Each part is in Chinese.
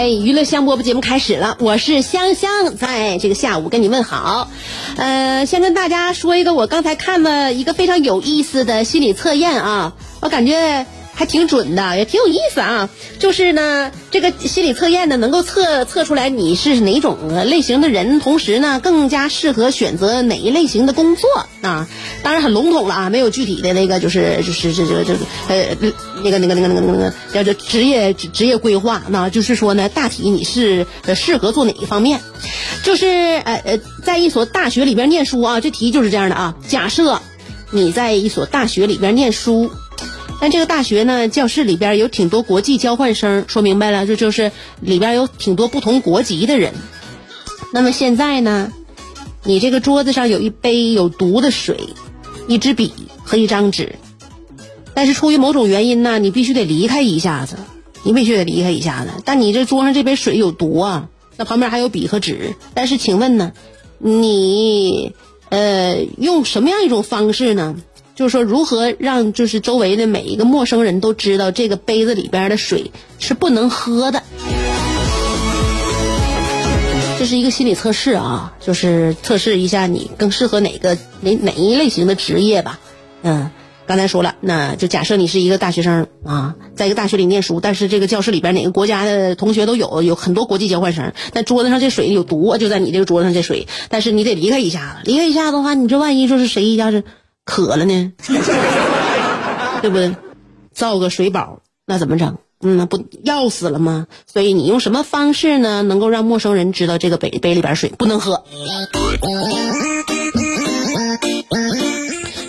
哎，娱乐香饽饽节目开始了，我是香香，在这个下午跟你问好。呃，先跟大家说一个我刚才看了一个非常有意思的心理测验啊，我感觉还挺准的，也挺有意思啊。就是呢，这个心理测验呢，能够测测出来你是哪种类型的人，同时呢，更加适合选择哪一类型的工作啊。当然很笼统了啊，没有具体的那个，就是就是这这这个呃那个那个那个那个那个叫做职业职职业规划，那就是说呢，大体你是适合做哪一方面？就是呃呃，在一所大学里边念书啊，这题就是这样的啊。假设你在一所大学里边念书。但这个大学呢，教室里边有挺多国际交换生，说明白了，这就是里边有挺多不同国籍的人。那么现在呢，你这个桌子上有一杯有毒的水，一支笔和一张纸，但是出于某种原因呢，你必须得离开一下子，你必须得离开一下子。但你这桌上这杯水有毒啊，那旁边还有笔和纸，但是请问呢，你呃用什么样一种方式呢？就是说，如何让就是周围的每一个陌生人都知道这个杯子里边的水是不能喝的？这是一个心理测试啊，就是测试一下你更适合哪个哪哪一类型的职业吧。嗯，刚才说了，那就假设你是一个大学生啊，在一个大学里念书，但是这个教室里边哪个国家的同学都有，有很多国际交换生，但桌子上这水有毒，就在你这个桌子上这水，但是你得离开一下子，离开一下子的话，你这万一说是谁一下子。渴了呢，对不对？造个水宝，那怎么整？嗯，那不要死了吗？所以你用什么方式呢，能够让陌生人知道这个杯杯里边水不能喝？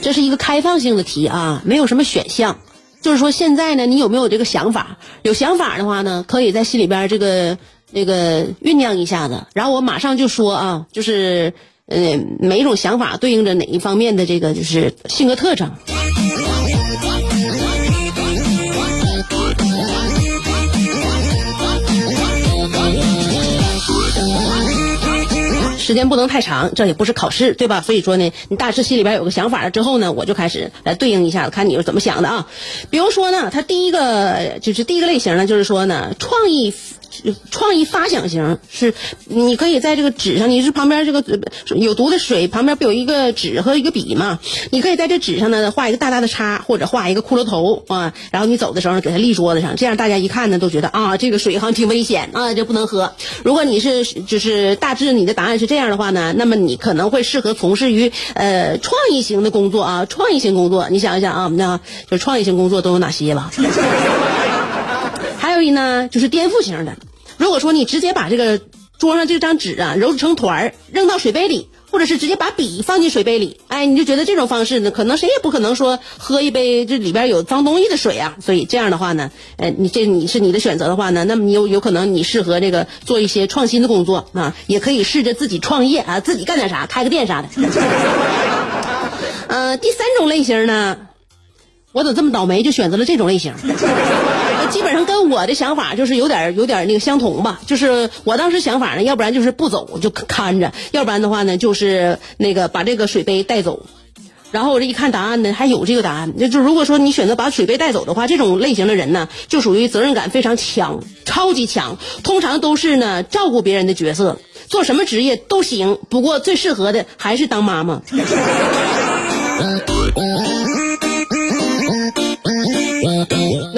这是一个开放性的题啊，没有什么选项。就是说，现在呢，你有没有这个想法？有想法的话呢，可以在心里边这个那个酝酿一下子，然后我马上就说啊，就是。嗯，每一种想法对应着哪一方面的这个就是性格特征。时间不能太长，这也不是考试，对吧？所以说呢，你大致心里边有个想法了之后呢，我就开始来对应一下，看你是怎么想的啊。比如说呢，他第一个就是第一个类型呢，就是说呢，创意。创意发想型是，你可以在这个纸上，你是旁边这个有毒的水旁边不有一个纸和一个笔嘛？你可以在这纸上呢画一个大大的叉，或者画一个骷髅头啊。然后你走的时候给它立桌子上，这样大家一看呢都觉得啊，这个水好像挺危险啊，这不能喝。如果你是就是大致你的答案是这样的话呢，那么你可能会适合从事于呃创意型的工作啊，创意型工作。你想一想啊，那就创意型工作都有哪些吧？还有一呢，就是颠覆型的。如果说你直接把这个桌上这张纸啊揉成团儿扔到水杯里，或者是直接把笔放进水杯里，哎，你就觉得这种方式呢，可能谁也不可能说喝一杯这里边有脏东西的水啊。所以这样的话呢，呃，你这你是你的选择的话呢，那么你有有可能你适合这个做一些创新的工作啊，也可以试着自己创业啊，自己干点啥，开个店啥的。呃，第三种类型呢，我怎么这么倒霉，就选择了这种类型。基本上跟我的想法就是有点有点那个相同吧，就是我当时想法呢，要不然就是不走就看着，要不然的话呢就是那个把这个水杯带走。然后我这一看答案呢，还有这个答案，那就如果说你选择把水杯带走的话，这种类型的人呢，就属于责任感非常强，超级强，通常都是呢照顾别人的角色，做什么职业都行，不过最适合的还是当妈妈。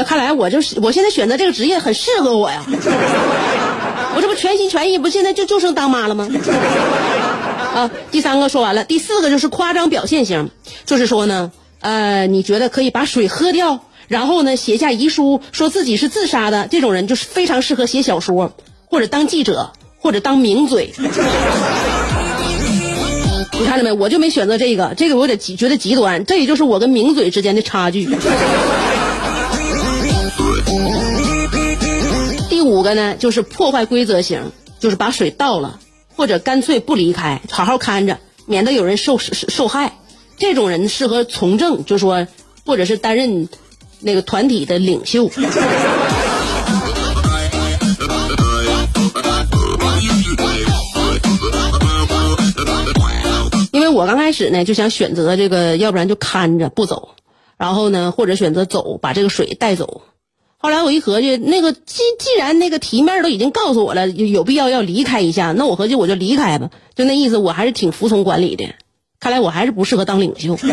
那看来我就是我现在选择这个职业很适合我呀，我这不全心全意，不现在就就剩当妈了吗？啊，第三个说完了，第四个就是夸张表现型，就是说呢，呃，你觉得可以把水喝掉，然后呢写下遗书，说自己是自杀的，这种人就是非常适合写小说，或者当记者，或者当名嘴。你看着没？我就没选择这个，这个我有点极觉得极端，这也就是我跟名嘴之间的差距。五个呢，就是破坏规则型，就是把水倒了。或者干脆不离开，好好看着，免得有人受受害。这种人适合从政，就说，或者是担任那个团体的领袖。因为我刚开始呢，就想选择这个，要不然就看着不走，然后呢，或者选择走，把这个水带走。后来我一合计，那个既既然那个题面都已经告诉我了，有必要要离开一下，那我合计我就离开吧，就那意思，我还是挺服从管理的。看来我还是不适合当领袖。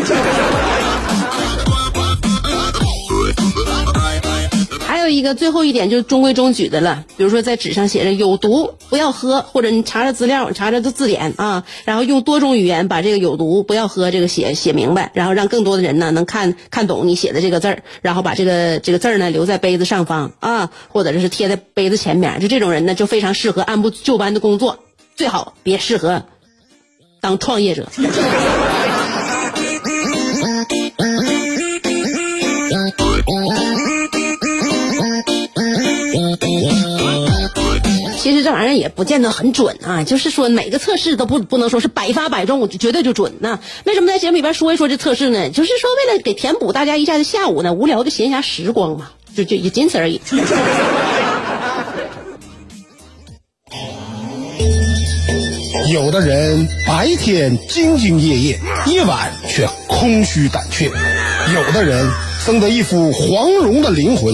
还有一个最后一点就是中规中矩的了，比如说在纸上写着有毒不要喝，或者你查查资料，查查这字典啊，然后用多种语言把这个有毒不要喝这个写写明白，然后让更多的人呢能看看懂你写的这个字儿，然后把这个这个字儿呢留在杯子上方啊，或者是贴在杯子前面，就这种人呢就非常适合按部就班的工作，最好别适合当创业者。其实这玩意儿也不见得很准啊，就是说每个测试都不不能说是百发百中，就绝对就准呐。为什么在节目里边说一说这测试呢？就是说为了给填补大家一下子下午呢无聊的闲暇时光嘛，就就也仅此而已。有的人白天兢兢业业，夜晚却空虚胆怯；有的人生得一副黄蓉的灵魂，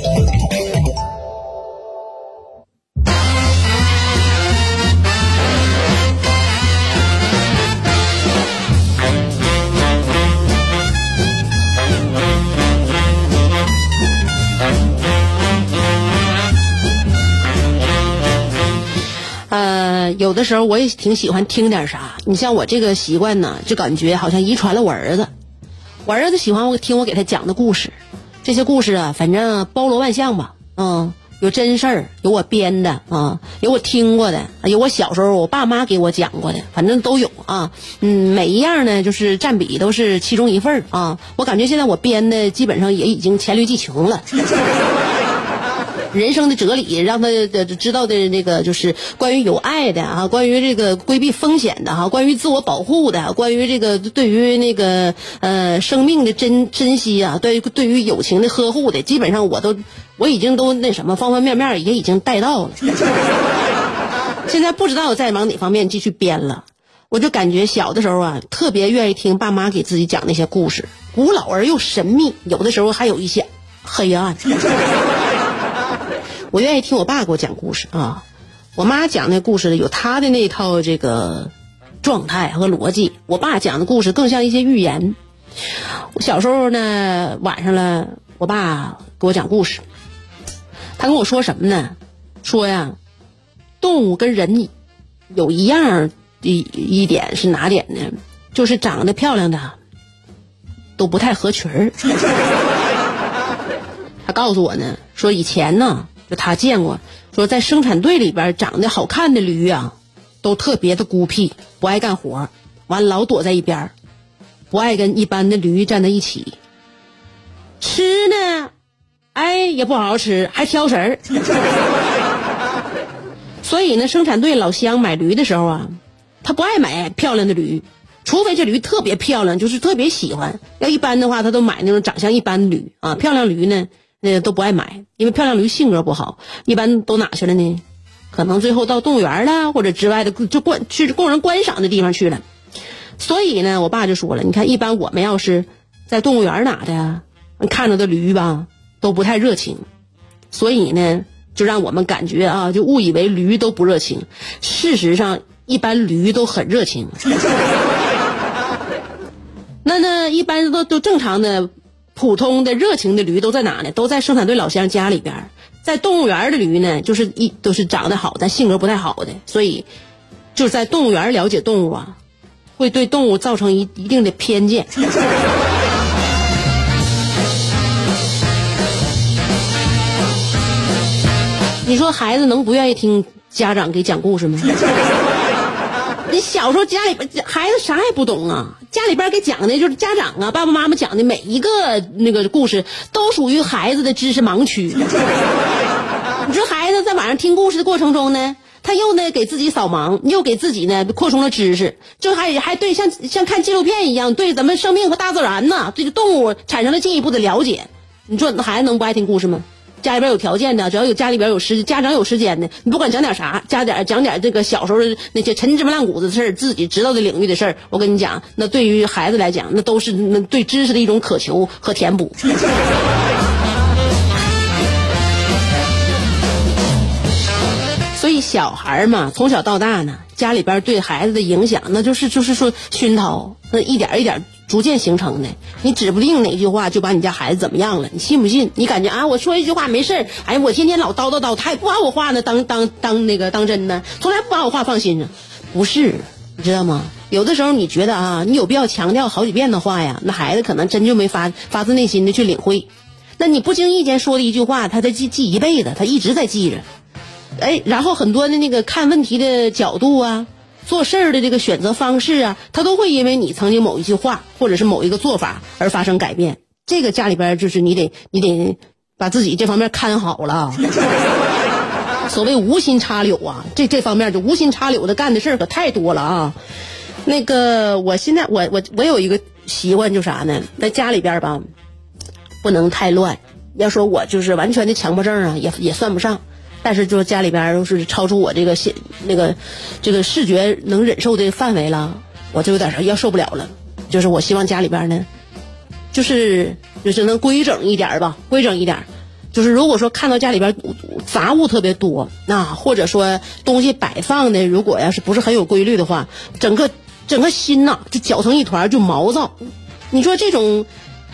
有的时候我也挺喜欢听点啥，你像我这个习惯呢，就感觉好像遗传了我儿子。我儿子喜欢我听我给他讲的故事，这些故事啊，反正包罗万象吧，嗯，有真事儿，有我编的啊，有我听过的，有我小时候我爸妈给我讲过的，反正都有啊。嗯，每一样呢，就是占比都是其中一份儿啊。我感觉现在我编的基本上也已经黔驴技穷了。人生的哲理，让他知道的那个就是关于有爱的啊，关于这个规避风险的哈，关于自我保护的，关于这个对于那个呃生命的珍珍惜啊，对对于友情的呵护的，基本上我都我已经都那什么方方面面也已经带到了。现在不知道再往哪方面继续编了，我就感觉小的时候啊，特别愿意听爸妈给自己讲那些故事，古老而又神秘，有的时候还有一些黑暗。我愿意听我爸给我讲故事啊，我妈讲那故事有她的那套这个状态和逻辑，我爸讲的故事更像一些寓言。我小时候呢，晚上了，我爸给我讲故事，他跟我说什么呢？说呀，动物跟人有一样的一点是哪点呢？就是长得漂亮的都不太合群儿。他告诉我呢，说以前呢。他见过，说在生产队里边长得好看的驴啊，都特别的孤僻，不爱干活，完老躲在一边不爱跟一般的驴站在一起。吃呢，哎也不好好吃，还挑食儿。所以呢，生产队老乡买驴的时候啊，他不爱买漂亮的驴，除非这驴特别漂亮，就是特别喜欢。要一般的话，他都买那种长相一般的驴啊，漂亮驴呢。那都不爱买，因为漂亮驴性格不好，一般都哪去了呢？可能最后到动物园了，或者之外的就观去供人观赏的地方去了。所以呢，我爸就说了，你看，一般我们要是在动物园哪的，看着的驴吧都不太热情，所以呢，就让我们感觉啊，就误以为驴都不热情。事实上，一般驴都很热情。那那一般都都正常的、普通的、热情的驴都在哪呢？都在生产队老乡家里边。在动物园的驴呢，就是一都是长得好，但性格不太好的，所以就是在动物园了解动物啊，会对动物造成一一定的偏见。你说孩子能不愿意听家长给讲故事吗？你小时候家里边孩子啥也不懂啊，家里边给讲的就是家长啊爸爸妈妈讲的每一个那个故事都属于孩子的知识盲区。你说孩子在晚上听故事的过程中呢，他又呢给自己扫盲，又给自己呢扩充了知识，就还还对像像看纪录片一样，对咱们生命和大自然呐，这个动物产生了进一步的了解。你说那孩子能不爱听故事吗？家里边有条件的，只要有家里边有时家长有时间的，你不管讲点啥，加点讲点这个小时候那些陈芝麻烂谷子的事儿，自己知道的领域的事儿，我跟你讲，那对于孩子来讲，那都是那对知识的一种渴求和填补。所以小孩嘛，从小到大呢，家里边对孩子的影响，那就是就是说熏陶，那一点一点。逐渐形成的，你指不定哪句话就把你家孩子怎么样了，你信不信？你感觉啊，我说一句话没事儿，哎，我天天老叨叨叨，他也不把我话呢当当当那个当真呢，从来不把我话放心上，不是，你知道吗？有的时候你觉得啊，你有必要强调好几遍的话呀，那孩子可能真就没发发自内心的去领会，那你不经意间说的一句话，他在记记一辈子，他一直在记着，哎，然后很多的那个看问题的角度啊。做事儿的这个选择方式啊，他都会因为你曾经某一句话或者是某一个做法而发生改变。这个家里边就是你得你得把自己这方面看好了。所谓无心插柳啊，这这方面就无心插柳的干的事儿可太多了啊。那个我现在我我我有一个习惯，就啥呢？在家里边吧，不能太乱。要说我就是完全的强迫症啊，也也算不上。但是，就家里边都是超出我这个现那个这个视觉能忍受的范围了，我就有点要受不了了。就是我希望家里边呢，就是就是能规整一点 吧，规整一点。就是如果说看到家里边杂物特别多，那或者说东西摆放的如果要是不是很有规律的话，整个整个心呐就搅成一团，就毛躁。你说这种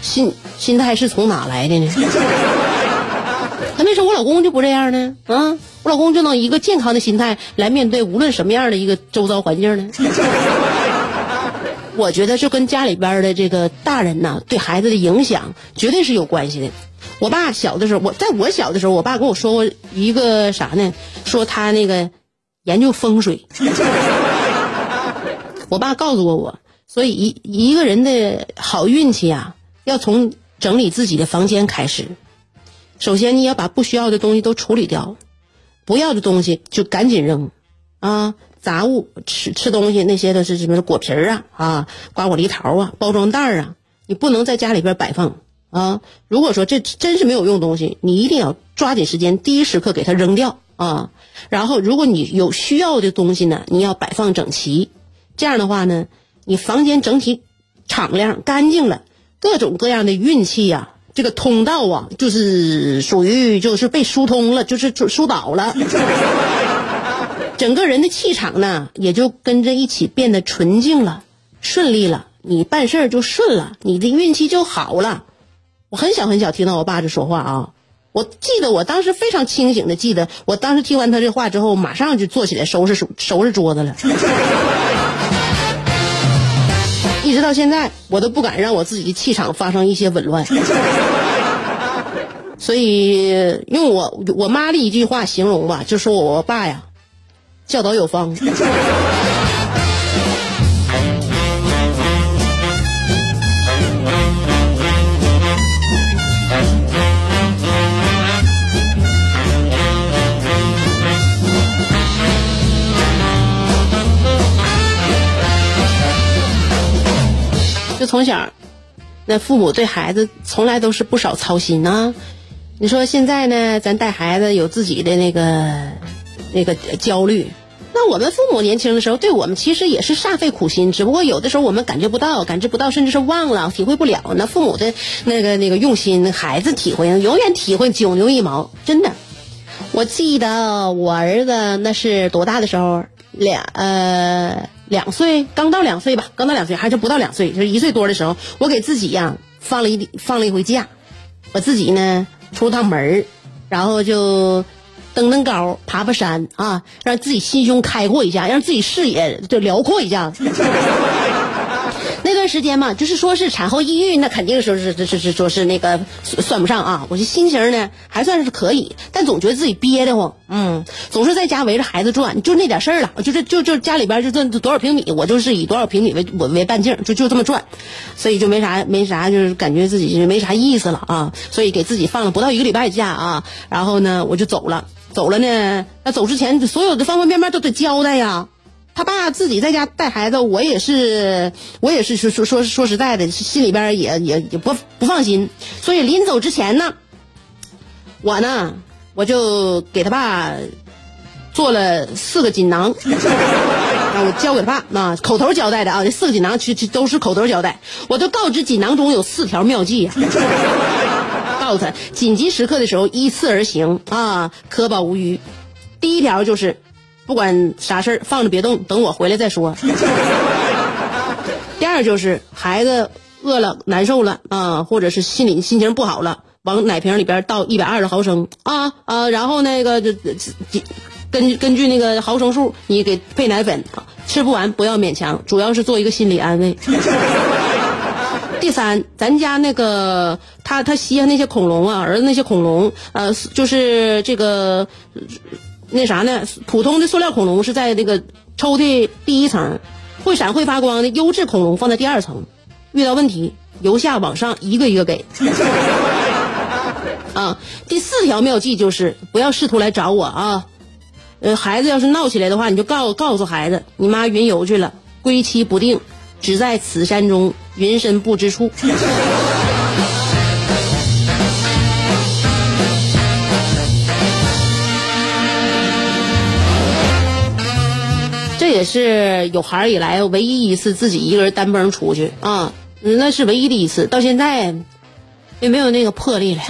心心态是从哪来的呢？那为什么我老公就不这样呢？啊，我老公就能一个健康的心态来面对无论什么样的一个周遭环境呢？我觉得就跟家里边的这个大人呐，对孩子的影响绝对是有关系的。我爸小的时候，我在我小的时候，我爸跟我说过一个啥呢？说他那个研究风水。我爸告诉过我，所以一一个人的好运气啊，要从整理自己的房间开始。首先，你要把不需要的东西都处理掉，不要的东西就赶紧扔，啊，杂物吃吃东西那些都是什么果皮儿啊，啊，瓜果梨桃啊，包装袋儿啊，你不能在家里边摆放啊。如果说这真是没有用东西，你一定要抓紧时间，第一时刻给它扔掉啊。然后，如果你有需要的东西呢，你要摆放整齐，这样的话呢，你房间整体敞亮干净了，各种各样的运气呀。这个通道啊，就是属于就是被疏通了，就是疏导了，整个人的气场呢，也就跟着一起变得纯净了，顺利了，你办事儿就顺了，你的运气就好了。我很小很小听到我爸这说话啊，我记得我当时非常清醒的记得，我当时听完他这话之后，马上就坐起来收拾收拾桌子了。一直到现在，我都不敢让我自己的气场发生一些紊乱。所以用我我妈的一句话形容吧，就说我爸呀，教导有方。就从小，那父母对孩子从来都是不少操心啊。你说现在呢，咱带孩子有自己的那个那个焦虑，那我们父母年轻的时候对我们其实也是煞费苦心，只不过有的时候我们感觉不到，感知不到，甚至是忘了，体会不了。那父母的那个那个用心，孩子体会永远体会九牛一毛，真的。我记得我儿子那是多大的时候？两呃两岁，刚到两岁吧，刚到两岁还是不到两岁，就是一岁多的时候，我给自己呀放了一放了一回假，我自己呢出趟门儿然后就登登高，爬爬山啊，让自己心胸开阔一下，让自己视野就辽阔一下。那段时间嘛，就是说是产后抑郁，那肯定说是是是是说是那个算不上啊。我这心情呢还算是可以，但总觉得自己憋得慌，嗯，总是在家围着孩子转，就那点事儿了，就是就就家里边就这多少平米，我就是以多少平米为我为半径，就就这么转，所以就没啥没啥，就是感觉自己就没啥意思了啊。所以给自己放了不到一个礼拜假啊，然后呢我就走了，走了呢，那走之前所有的方方面面都得交代呀。他爸自己在家带孩子，我也是，我也是说说说说实在的，心里边也也也不不放心。所以临走之前呢，我呢我就给他爸做了四个锦囊，啊，我交给他爸啊，口头交代的啊，这四个锦囊其实都是口头交代。我就告知锦囊中有四条妙计啊，告诉他紧急时刻的时候依次而行啊，可保无虞。第一条就是。不管啥事儿，放着别动，等我回来再说。第二就是孩子饿了、难受了啊，或者是心里心情不好了，往奶瓶里边倒一百二十毫升啊啊，然后那个就根根据那个毫升数，你给配奶粉，吃不完不要勉强，主要是做一个心理安慰。第三，咱家那个他他吸那些恐龙啊，儿子那些恐龙，呃，就是这个。那啥呢？普通的塑料恐龙是在那个抽屉第一层，会闪会发光的优质恐龙放在第二层。遇到问题由下往上一个一个给。啊，第四条妙计就是不要试图来找我啊。呃，孩子要是闹起来的话，你就告告诉孩子，你妈云游去了，归期不定，只在此山中，云深不知处。也是有孩儿以来唯一一次自己一个人单蹦出去啊，那是唯一的一次，到现在也没有那个魄力了。